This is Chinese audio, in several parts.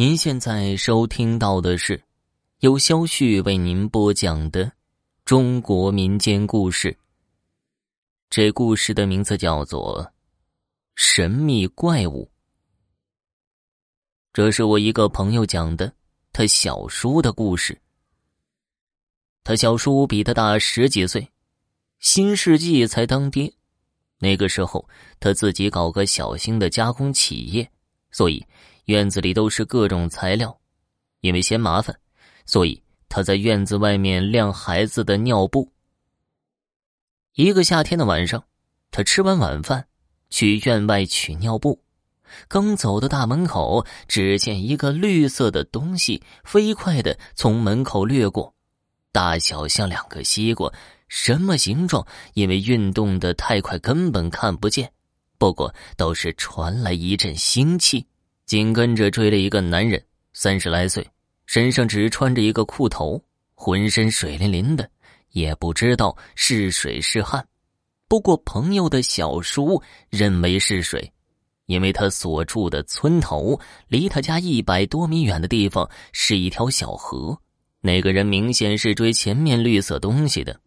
您现在收听到的是由肖旭为您播讲的中国民间故事。这故事的名字叫做《神秘怪物》。这是我一个朋友讲的，他小叔的故事。他小叔比他大十几岁，新世纪才当爹。那个时候，他自己搞个小型的加工企业，所以。院子里都是各种材料，因为嫌麻烦，所以他在院子外面晾孩子的尿布。一个夏天的晚上，他吃完晚饭去院外取尿布，刚走到大门口，只见一个绿色的东西飞快的从门口掠过，大小像两个西瓜，什么形状？因为运动的太快，根本看不见。不过倒是传来一阵腥气。紧跟着追了一个男人，三十来岁，身上只穿着一个裤头，浑身水淋淋的，也不知道是水是汗。不过朋友的小叔认为是水，因为他所住的村头离他家一百多米远的地方是一条小河。那个人明显是追前面绿色东西的，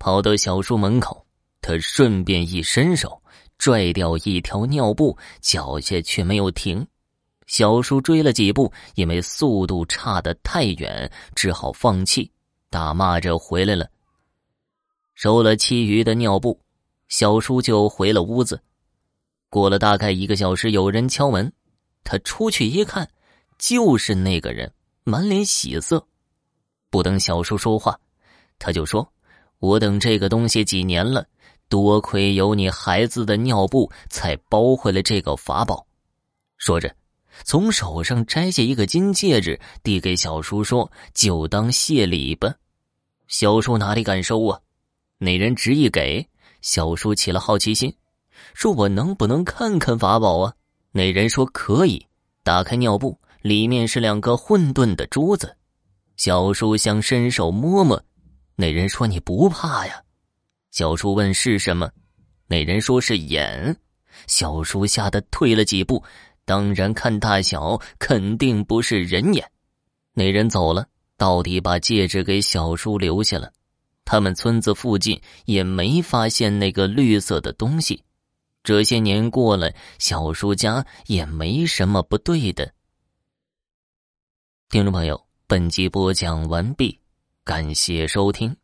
跑到小叔门口，他顺便一伸手拽掉一条尿布，脚下却没有停。小叔追了几步，因为速度差得太远，只好放弃，大骂着回来了。收了其余的尿布，小叔就回了屋子。过了大概一个小时，有人敲门，他出去一看，就是那个人，满脸喜色。不等小叔说话，他就说：“我等这个东西几年了，多亏有你孩子的尿布，才包回了这个法宝。”说着。从手上摘下一个金戒指，递给小叔说：“就当谢礼吧。”小叔哪里敢收啊？那人执意给小叔起了好奇心，说：“我能不能看看法宝啊？”那人说：“可以。”打开尿布，里面是两个混沌的珠子。小叔想伸手摸摸，那人说：“你不怕呀？”小叔问：“是什么？”那人说是眼。小叔吓得退了几步。当然，看大小肯定不是人眼。那人走了，到底把戒指给小叔留下了。他们村子附近也没发现那个绿色的东西。这些年过了，小叔家也没什么不对的。听众朋友，本集播讲完毕，感谢收听。